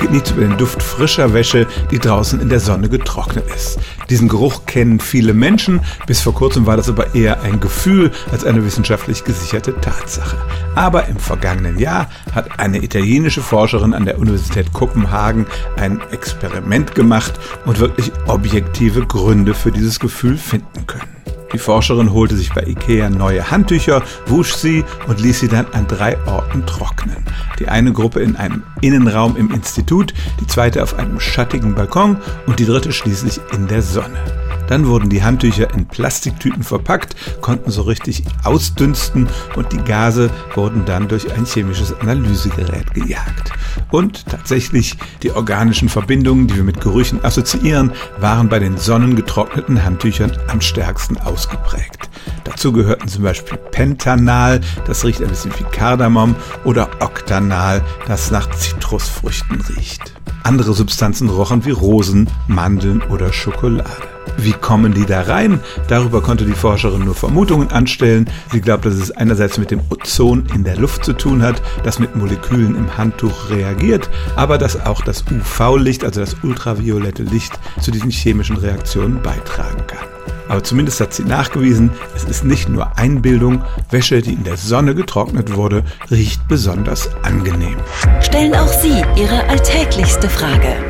geht nichts über den Duft frischer Wäsche, die draußen in der Sonne getrocknet ist. Diesen Geruch kennen viele Menschen, bis vor kurzem war das aber eher ein Gefühl als eine wissenschaftlich gesicherte Tatsache. Aber im vergangenen Jahr hat eine italienische Forscherin an der Universität Kopenhagen ein Experiment gemacht und wirklich objektive Gründe für dieses Gefühl finden können. Die Forscherin holte sich bei Ikea neue Handtücher, wusch sie und ließ sie dann an drei Orten trocknen. Die eine Gruppe in einem Innenraum im Institut, die zweite auf einem schattigen Balkon und die dritte schließlich in der Sonne. Dann wurden die Handtücher in Plastiktüten verpackt, konnten so richtig ausdünsten und die Gase wurden dann durch ein chemisches Analysegerät gejagt. Und tatsächlich, die organischen Verbindungen, die wir mit Gerüchen assoziieren, waren bei den sonnengetrockneten Handtüchern am stärksten ausgeprägt. Dazu gehörten zum Beispiel Pentanal, das riecht ein bisschen wie Kardamom, oder Octanal, das nach Zitrusfrüchten riecht. Andere Substanzen rochen wie Rosen, Mandeln oder Schokolade. Wie kommen die da rein? Darüber konnte die Forscherin nur Vermutungen anstellen. Sie glaubt, dass es einerseits mit dem Ozon in der Luft zu tun hat, das mit Molekülen im Handtuch reagiert, aber dass auch das UV-Licht, also das ultraviolette Licht, zu diesen chemischen Reaktionen beitragen kann. Aber zumindest hat sie nachgewiesen, es ist nicht nur Einbildung, Wäsche, die in der Sonne getrocknet wurde, riecht besonders angenehm. Stellen auch Sie Ihre alltäglichste Frage